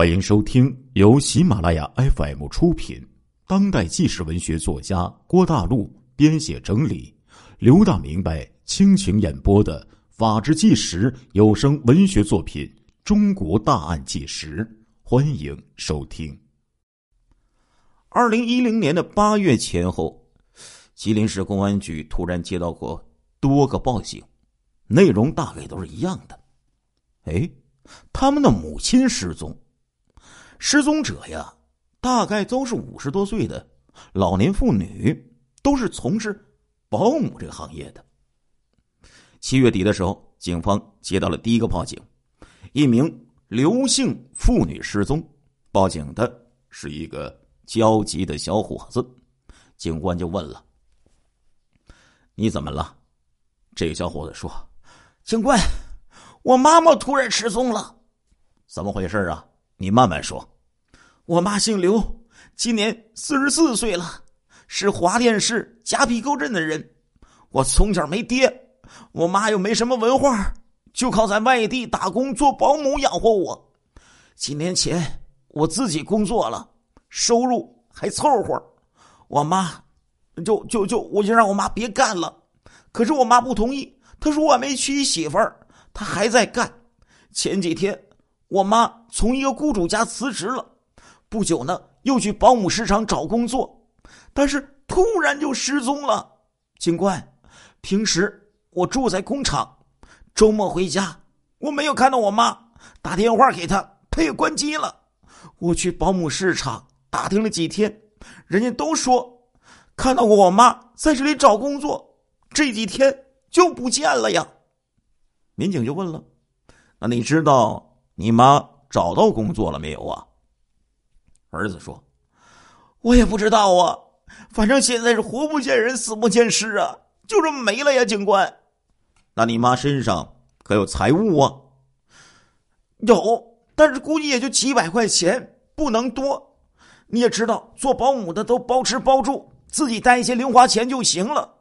欢迎收听由喜马拉雅 FM 出品、当代纪实文学作家郭大陆编写整理、刘大明白倾情演播的《法制纪实》有声文学作品《中国大案纪实》，欢迎收听。二零一零年的八月前后，吉林市公安局突然接到过多个报警，内容大概都是一样的。哎，他们的母亲失踪。失踪者呀，大概都是五十多岁的老年妇女，都是从事保姆这个行业的。七月底的时候，警方接到了第一个报警，一名刘姓妇女失踪。报警的是一个焦急的小伙子，警官就问了：“你怎么了？”这个小伙子说：“警官，我妈妈突然失踪了，怎么回事啊？”你慢慢说，我妈姓刘，今年四十四岁了，是华甸市夹皮沟镇的人。我从小没爹，我妈又没什么文化，就靠在外地打工做保姆养活我。几年前我自己工作了，收入还凑合，我妈就就就我就让我妈别干了，可是我妈不同意，她说我没娶媳妇儿，她还在干。前几天。我妈从一个雇主家辞职了，不久呢，又去保姆市场找工作，但是突然就失踪了。警官，平时我住在工厂，周末回家，我没有看到我妈，打电话给她，她也关机了。我去保姆市场打听了几天，人家都说看到过我妈在这里找工作，这几天就不见了呀。民警就问了：“那你知道？”你妈找到工作了没有啊？儿子说：“我也不知道啊，反正现在是活不见人，死不见尸啊，就这么没了呀。”警官，那你妈身上可有财物啊？有，但是估计也就几百块钱，不能多。你也知道，做保姆的都包吃包住，自己带一些零花钱就行了。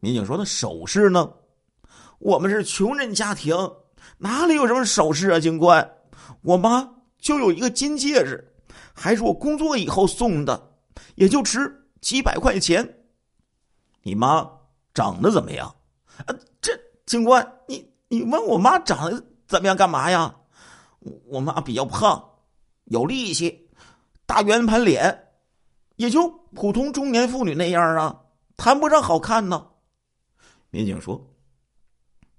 民警说：“那首饰呢？我们是穷人家庭。”哪里有什么首饰啊，警官？我妈就有一个金戒指，还是我工作以后送的，也就值几百块钱。你妈长得怎么样？啊，这警官，你你问我妈长得怎么样干嘛呀？我妈比较胖，有力气，大圆盘脸，也就普通中年妇女那样啊，谈不上好看呢。民警说：“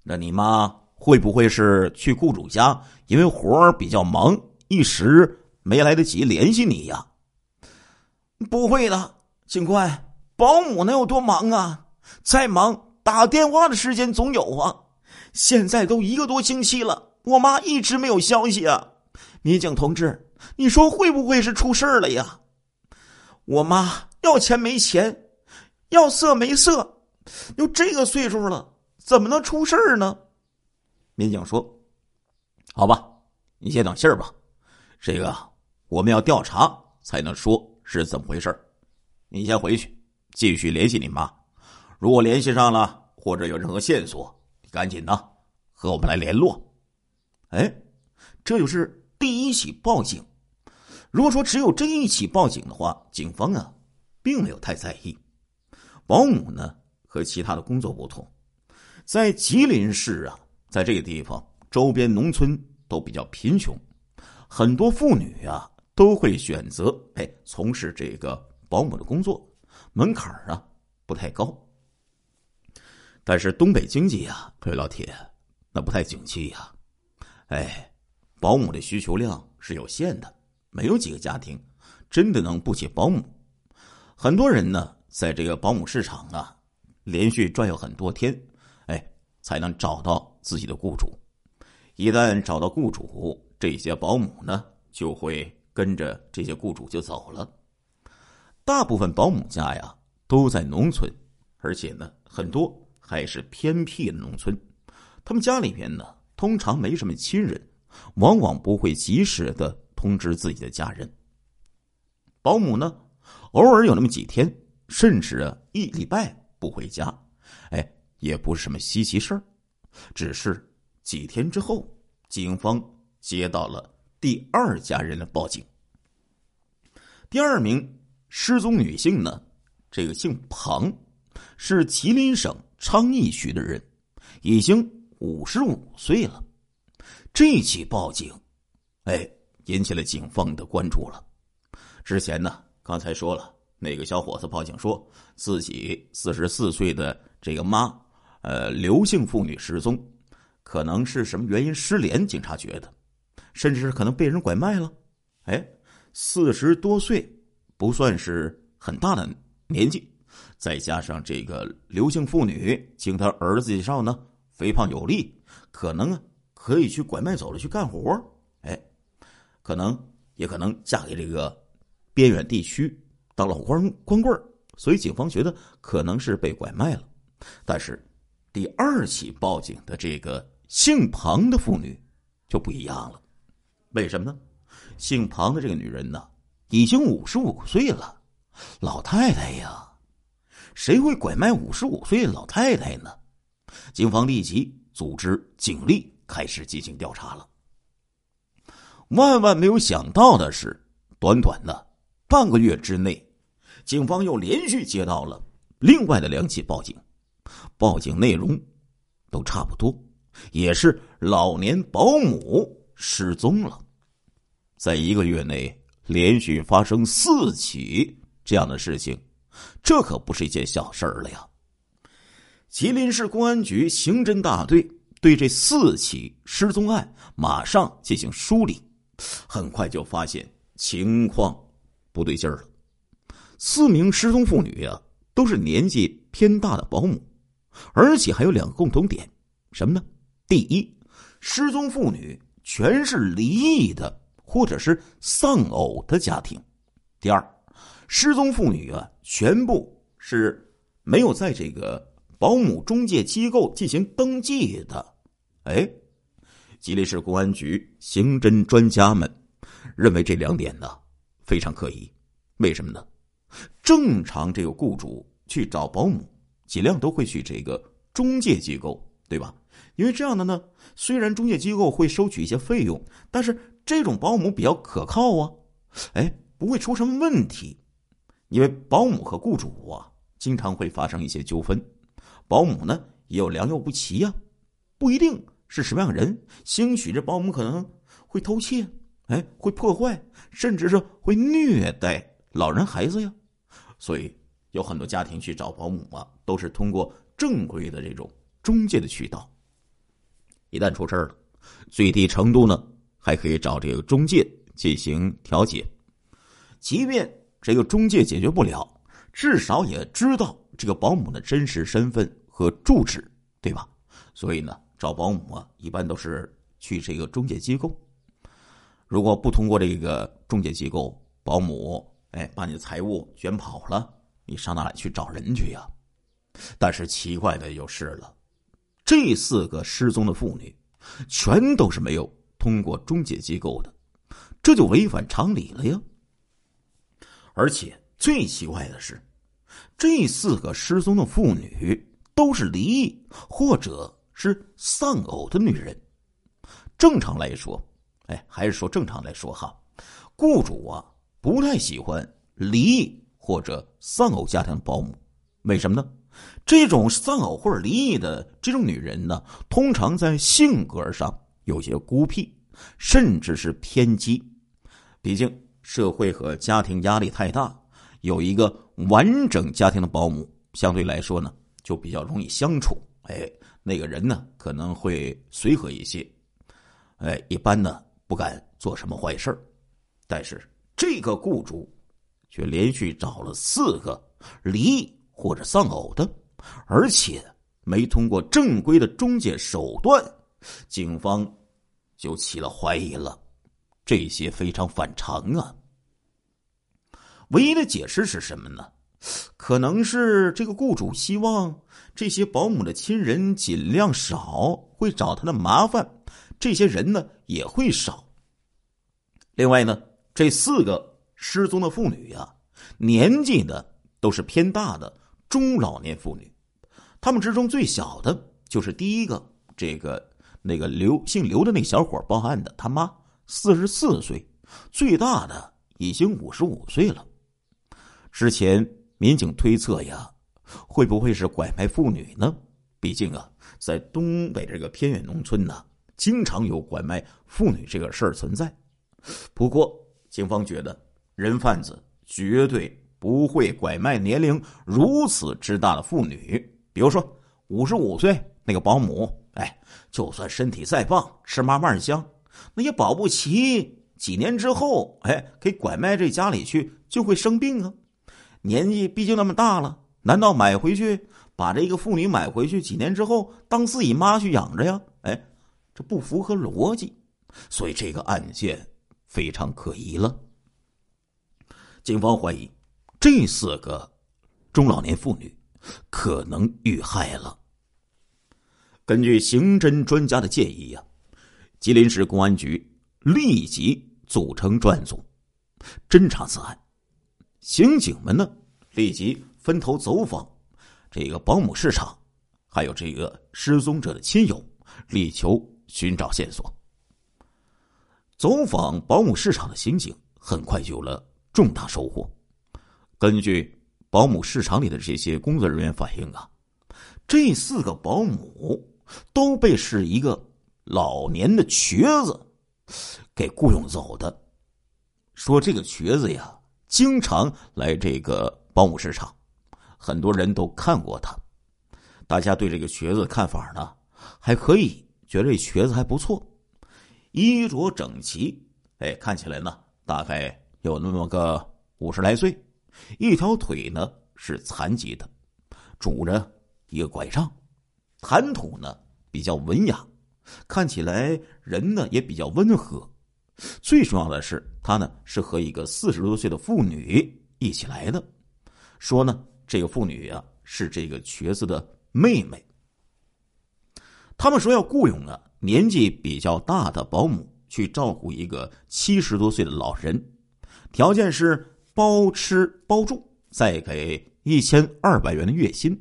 那你妈？”会不会是去雇主家？因为活儿比较忙，一时没来得及联系你呀？不会的，警官，保姆能有多忙啊？再忙，打电话的时间总有啊。现在都一个多星期了，我妈一直没有消息啊。民警同志，你说会不会是出事儿了呀？我妈要钱没钱，要色没色，都这个岁数了，怎么能出事儿呢？民警说：“好吧，你先等信儿吧。这个我们要调查才能说是怎么回事你先回去，继续联系你妈。如果联系上了，或者有任何线索，赶紧的和我们来联络。”哎，这就是第一起报警。如果说只有这一起报警的话，警方啊，并没有太在意。保姆呢，和其他的工作不同，在吉林市啊。在这个地方，周边农村都比较贫穷，很多妇女啊都会选择哎从事这个保姆的工作，门槛啊不太高。但是东北经济啊，各位老铁，那不太景气呀，哎，保姆的需求量是有限的，没有几个家庭真的能雇起保姆。很多人呢，在这个保姆市场啊，连续转悠很多天，哎，才能找到。自己的雇主，一旦找到雇主，这些保姆呢就会跟着这些雇主就走了。大部分保姆家呀都在农村，而且呢很多还是偏僻的农村，他们家里面呢通常没什么亲人，往往不会及时的通知自己的家人。保姆呢偶尔有那么几天，甚至啊一礼拜不回家，哎，也不是什么稀奇事儿。只是几天之后，警方接到了第二家人的报警。第二名失踪女性呢，这个姓庞，是吉林省昌邑区的人，已经五十五岁了。这起报警，哎，引起了警方的关注了。之前呢，刚才说了，那个小伙子报警说自己四十四岁的这个妈，呃，刘姓妇女失踪，可能是什么原因失联？警察觉得，甚至是可能被人拐卖了。哎。四十多岁不算是很大的年纪，再加上这个刘姓妇女，经他儿子介绍呢，肥胖有力，可能啊可以去拐卖走了去干活哎，可能也可能嫁给这个边远地区当老光光棍所以警方觉得可能是被拐卖了。但是第二起报警的这个姓庞的妇女就不一样了，为什么呢？姓庞的这个女人呢，已经五十五岁了，老太太呀，谁会拐卖五十五岁的老太太呢？警方立即组织警力开始进行调查了。万万没有想到的是，短短的半个月之内，警方又连续接到了另外的两起报警，报警内容都差不多，也是老年保姆失踪了。在一个月内连续发生四起这样的事情，这可不是一件小事儿了呀！吉林市公安局刑侦大队对这四起失踪案马上进行梳理，很快就发现情况不对劲儿了。四名失踪妇女啊，都是年纪偏大的保姆，而且还有两个共同点，什么呢？第一，失踪妇女全是离异的。或者是丧偶的家庭。第二，失踪妇女啊，全部是没有在这个保姆中介机构进行登记的。哎，吉林市公安局刑侦专家们认为这两点呢非常可疑。为什么呢？正常这个雇主去找保姆，尽量都会去这个中介机构，对吧？因为这样的呢，虽然中介机构会收取一些费用，但是。这种保姆比较可靠啊，哎，不会出什么问题，因为保姆和雇主啊经常会发生一些纠纷，保姆呢也有良莠不齐呀，不一定是什么样的人，兴许这保姆可能会偷窃，哎，会破坏，甚至是会虐待老人孩子呀，所以有很多家庭去找保姆啊，都是通过正规的这种中介的渠道，一旦出事了，最低程度呢。还可以找这个中介进行调解，即便这个中介解决不了，至少也知道这个保姆的真实身份和住址，对吧？所以呢，找保姆啊，一般都是去这个中介机构。如果不通过这个中介机构，保姆哎把你的财物卷跑了，你上哪里去找人去呀？但是奇怪的就是了，这四个失踪的妇女，全都是没有。通过中介机构的，这就违反常理了呀！而且最奇怪的是，这四个失踪的妇女都是离异或者是丧偶的女人。正常来说，哎，还是说正常来说哈，雇主啊不太喜欢离异或者丧偶家庭的保姆，为什么呢？这种丧偶或者离异的这种女人呢，通常在性格上有些孤僻。甚至是偏激，毕竟社会和家庭压力太大，有一个完整家庭的保姆，相对来说呢，就比较容易相处。哎，那个人呢，可能会随和一些，哎，一般呢不敢做什么坏事但是这个雇主却连续找了四个离异或者丧偶的，而且没通过正规的中介手段，警方。就起了怀疑了，这些非常反常啊。唯一的解释是什么呢？可能是这个雇主希望这些保姆的亲人尽量少，会找他的麻烦，这些人呢也会少。另外呢，这四个失踪的妇女呀，年纪呢都是偏大的中老年妇女，他们之中最小的就是第一个这个。那个刘姓刘的那小伙报案的，他妈四十四岁，最大的已经五十五岁了。之前民警推测呀，会不会是拐卖妇女呢？毕竟啊，在东北这个偏远农村呢，经常有拐卖妇女这个事儿存在。不过，警方觉得人贩子绝对不会拐卖年龄如此之大的妇女，比如说五十五岁那个保姆，哎，就算身体再棒，吃嘛嘛香，那也保不齐几年之后，哎，给拐卖这家里去就会生病啊。年纪毕竟那么大了，难道买回去把这个妇女买回去，几年之后当自己妈去养着呀？哎，这不符合逻辑，所以这个案件。非常可疑了。警方怀疑这四个中老年妇女可能遇害了。根据刑侦专家的建议呀，吉林市公安局立即组成专案组侦查此案。刑警们呢，立即分头走访这个保姆市场，还有这个失踪者的亲友，力求寻找线索。走访保姆市场的刑警很快有了重大收获。根据保姆市场里的这些工作人员反映啊，这四个保姆都被是一个老年的瘸子给雇佣走的。说这个瘸子呀，经常来这个保姆市场，很多人都看过他。大家对这个瘸子看法呢，还可以，觉得这瘸子还不错。衣着整齐，哎，看起来呢，大概有那么个五十来岁，一条腿呢是残疾的，拄着一个拐杖，谈吐呢比较文雅，看起来人呢也比较温和。最重要的是，他呢是和一个四十多岁的妇女一起来的，说呢这个妇女啊是这个瘸子的妹妹。他们说要雇佣啊。年纪比较大的保姆去照顾一个七十多岁的老人，条件是包吃包住，再给一千二百元的月薪。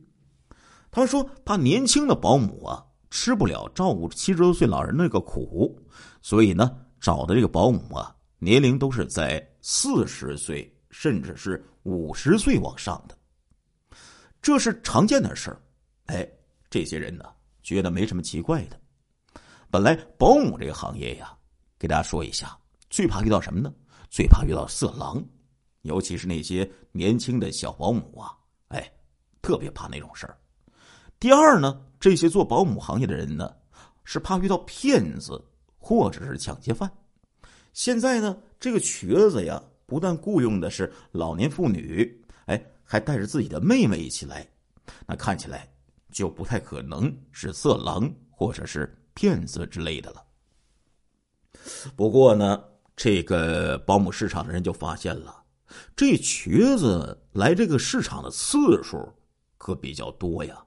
他说他年轻的保姆啊，吃不了照顾七十多岁老人那个苦，所以呢，找的这个保姆啊，年龄都是在四十岁甚至是五十岁往上的，这是常见的事儿。哎，这些人呢，觉得没什么奇怪的。本来保姆这个行业呀，给大家说一下，最怕遇到什么呢？最怕遇到色狼，尤其是那些年轻的小保姆啊，哎，特别怕那种事儿。第二呢，这些做保姆行业的人呢，是怕遇到骗子或者是抢劫犯。现在呢，这个瘸子呀，不但雇佣的是老年妇女，哎，还带着自己的妹妹一起来，那看起来就不太可能是色狼或者是。骗子之类的了。不过呢，这个保姆市场的人就发现了，这瘸子来这个市场的次数可比较多呀。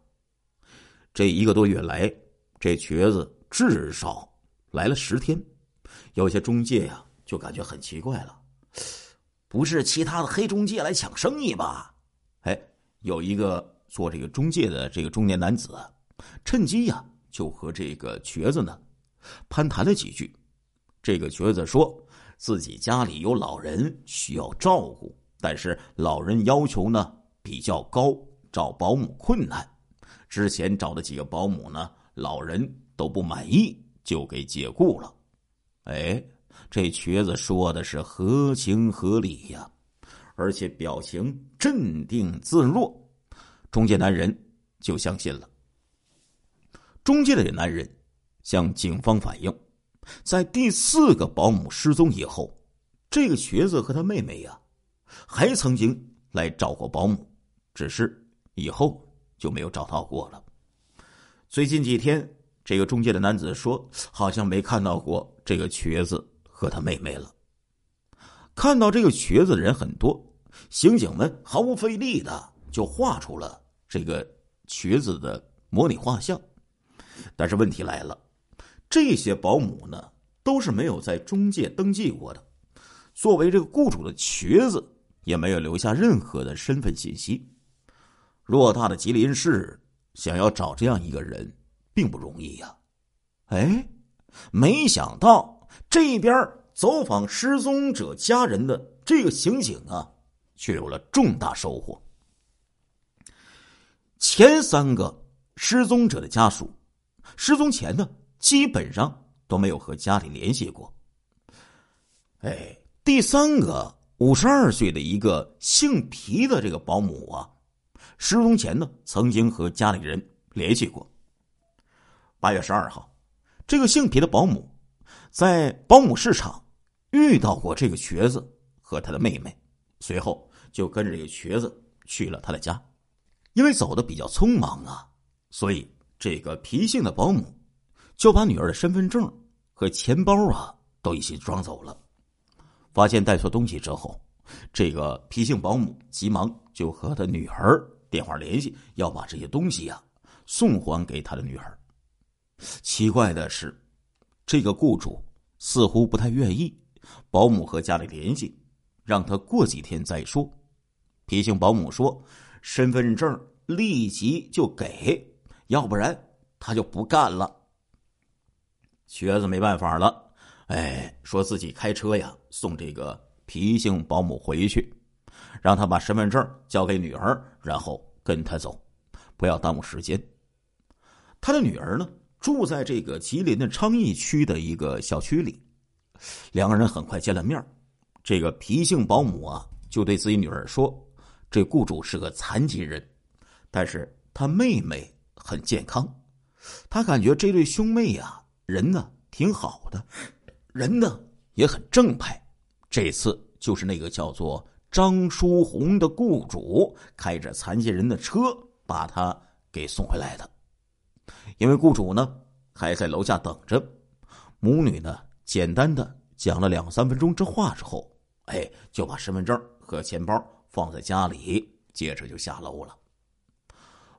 这一个多月来，这瘸子至少来了十天。有些中介呀，就感觉很奇怪了，不是其他的黑中介来抢生意吧？哎，有一个做这个中介的这个中年男子，趁机呀。就和这个瘸子呢攀谈了几句，这个瘸子说自己家里有老人需要照顾，但是老人要求呢比较高，找保姆困难。之前找的几个保姆呢，老人都不满意，就给解雇了。哎，这瘸子说的是合情合理呀，而且表情镇定自若，中介男人就相信了。中介的男人向警方反映，在第四个保姆失踪以后，这个瘸子和他妹妹呀，还曾经来找过保姆，只是以后就没有找到过了。最近几天，这个中介的男子说，好像没看到过这个瘸子和他妹妹了。看到这个瘸子的人很多，刑警们毫不费力的就画出了这个瘸子的模拟画像。但是问题来了，这些保姆呢都是没有在中介登记过的，作为这个雇主的瘸子也没有留下任何的身份信息。偌大的吉林市，想要找这样一个人并不容易呀。哎，没想到这边走访失踪者家人的这个刑警啊，却有了重大收获。前三个失踪者的家属，失踪前呢，基本上都没有和家里联系过。哎，第三个五十二岁的一个姓皮的这个保姆啊，失踪前呢，曾经和家里人联系过。八月十二号，这个姓皮的保姆在保姆市场遇到过这个瘸子和他的妹妹，随后就跟着这个瘸子去了他的家。因为走的比较匆忙啊，所以这个皮姓的保姆就把女儿的身份证和钱包啊都一起装走了。发现带错东西之后，这个皮姓保姆急忙就和他女儿电话联系，要把这些东西呀送还给他的女儿。奇怪的是，这个雇主似乎不太愿意保姆和家里联系，让他过几天再说。皮姓保姆说。身份证立即就给，要不然他就不干了。瘸子没办法了，哎，说自己开车呀，送这个皮姓保姆回去，让他把身份证交给女儿，然后跟他走，不要耽误时间。他的女儿呢，住在这个吉林的昌邑区的一个小区里，两个人很快见了面。这个皮姓保姆啊，就对自己女儿说。这雇主是个残疾人，但是他妹妹很健康，他感觉这对兄妹呀，人呢挺好的，人呢也很正派。这次就是那个叫做张书红的雇主开着残疾人的车把他给送回来的，因为雇主呢还在楼下等着。母女呢简单的讲了两三分钟这话之后，哎，就把身份证和钱包。放在家里，接着就下楼了。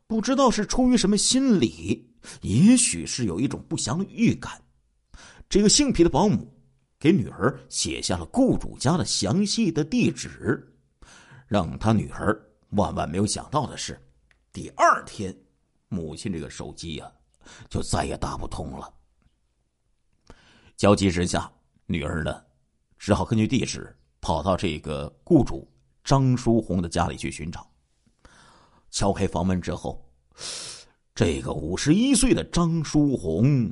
不知道是出于什么心理，也许是有一种不祥的预感。这个姓皮的保姆给女儿写下了雇主家的详细的地址，让他女儿万万没有想到的是，第二天，母亲这个手机呀就再也打不通了。焦急之下，女儿呢只好根据地址跑到这个雇主。张书红的家里去寻找，敲开房门之后，这个五十一岁的张书红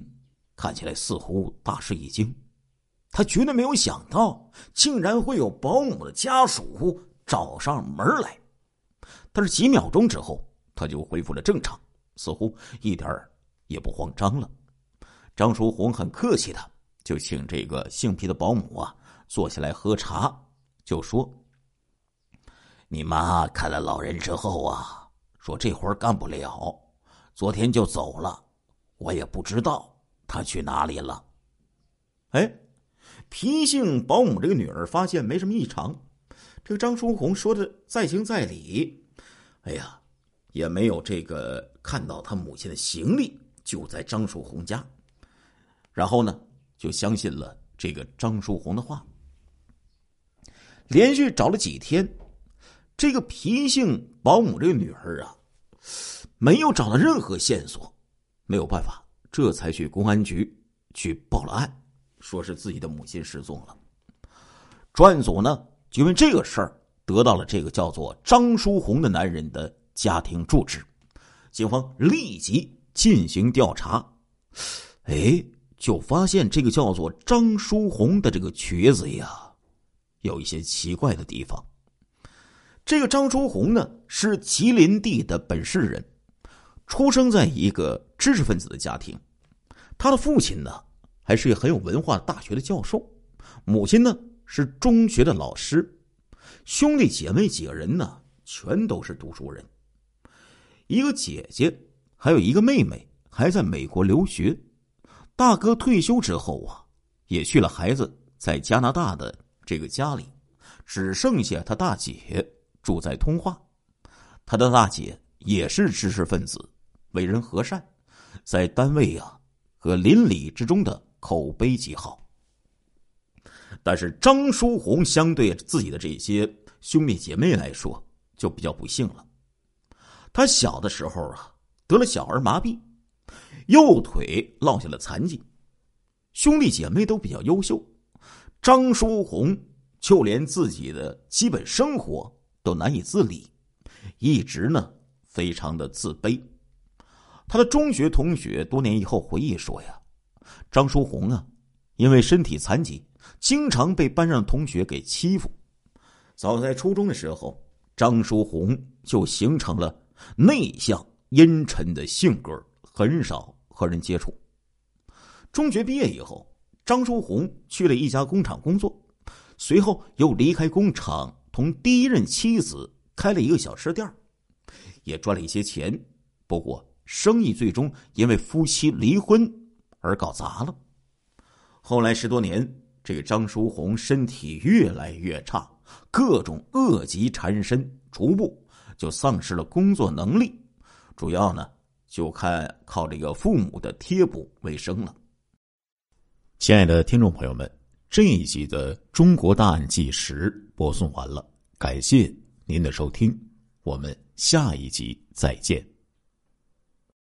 看起来似乎大吃一惊，他绝对没有想到，竟然会有保姆的家属找上门来。但是几秒钟之后，他就恢复了正常，似乎一点也不慌张了。张书红很客气的就请这个姓皮的保姆啊坐下来喝茶，就说。你妈看了老人之后啊，说这活干不了，昨天就走了，我也不知道他去哪里了。哎，皮姓保姆这个女儿发现没什么异常，这个张书红说的在情在理，哎呀，也没有这个看到他母亲的行李就在张书红家，然后呢，就相信了这个张书红的话，连续找了几天。这个皮姓保姆这个女儿啊，没有找到任何线索，没有办法，这才去公安局去报了案，说是自己的母亲失踪了。专案组呢，就因为这个事儿得到了这个叫做张书红的男人的家庭住址，警方立即进行调查，哎，就发现这个叫做张书红的这个瘸子呀，有一些奇怪的地方。这个张书红呢是吉林地的本市人，出生在一个知识分子的家庭。他的父亲呢还是很有文化大学的教授，母亲呢是中学的老师，兄弟姐妹几个人呢全都是读书人。一个姐姐还有一个妹妹还在美国留学，大哥退休之后啊也去了孩子在加拿大的这个家里，只剩下他大姐。住在通化，他的大姐也是知识分子，为人和善，在单位啊和邻里之中的口碑极好。但是张书红相对自己的这些兄弟姐妹来说，就比较不幸了。他小的时候啊得了小儿麻痹，右腿落下了残疾。兄弟姐妹都比较优秀，张书红就连自己的基本生活都难以自理，一直呢非常的自卑。他的中学同学多年以后回忆说呀，张书红啊，因为身体残疾，经常被班上同学给欺负。早在初中的时候，张书红就形成了内向阴沉的性格，很少和人接触。中学毕业以后，张书红去了一家工厂工作，随后又离开工厂，同第一任妻子开了一个小吃店，也赚了一些钱。不过，生意最终因为夫妻离婚而搞砸了。后来十多年，这个张书红身体越来越差，各种恶疾缠身，逐步就丧失了工作能力，主要呢就看靠这个父母的贴补为生了。亲爱的听众朋友们，这一集的《中国大案纪实》播送完了，感谢您的收听，我们下一集再见。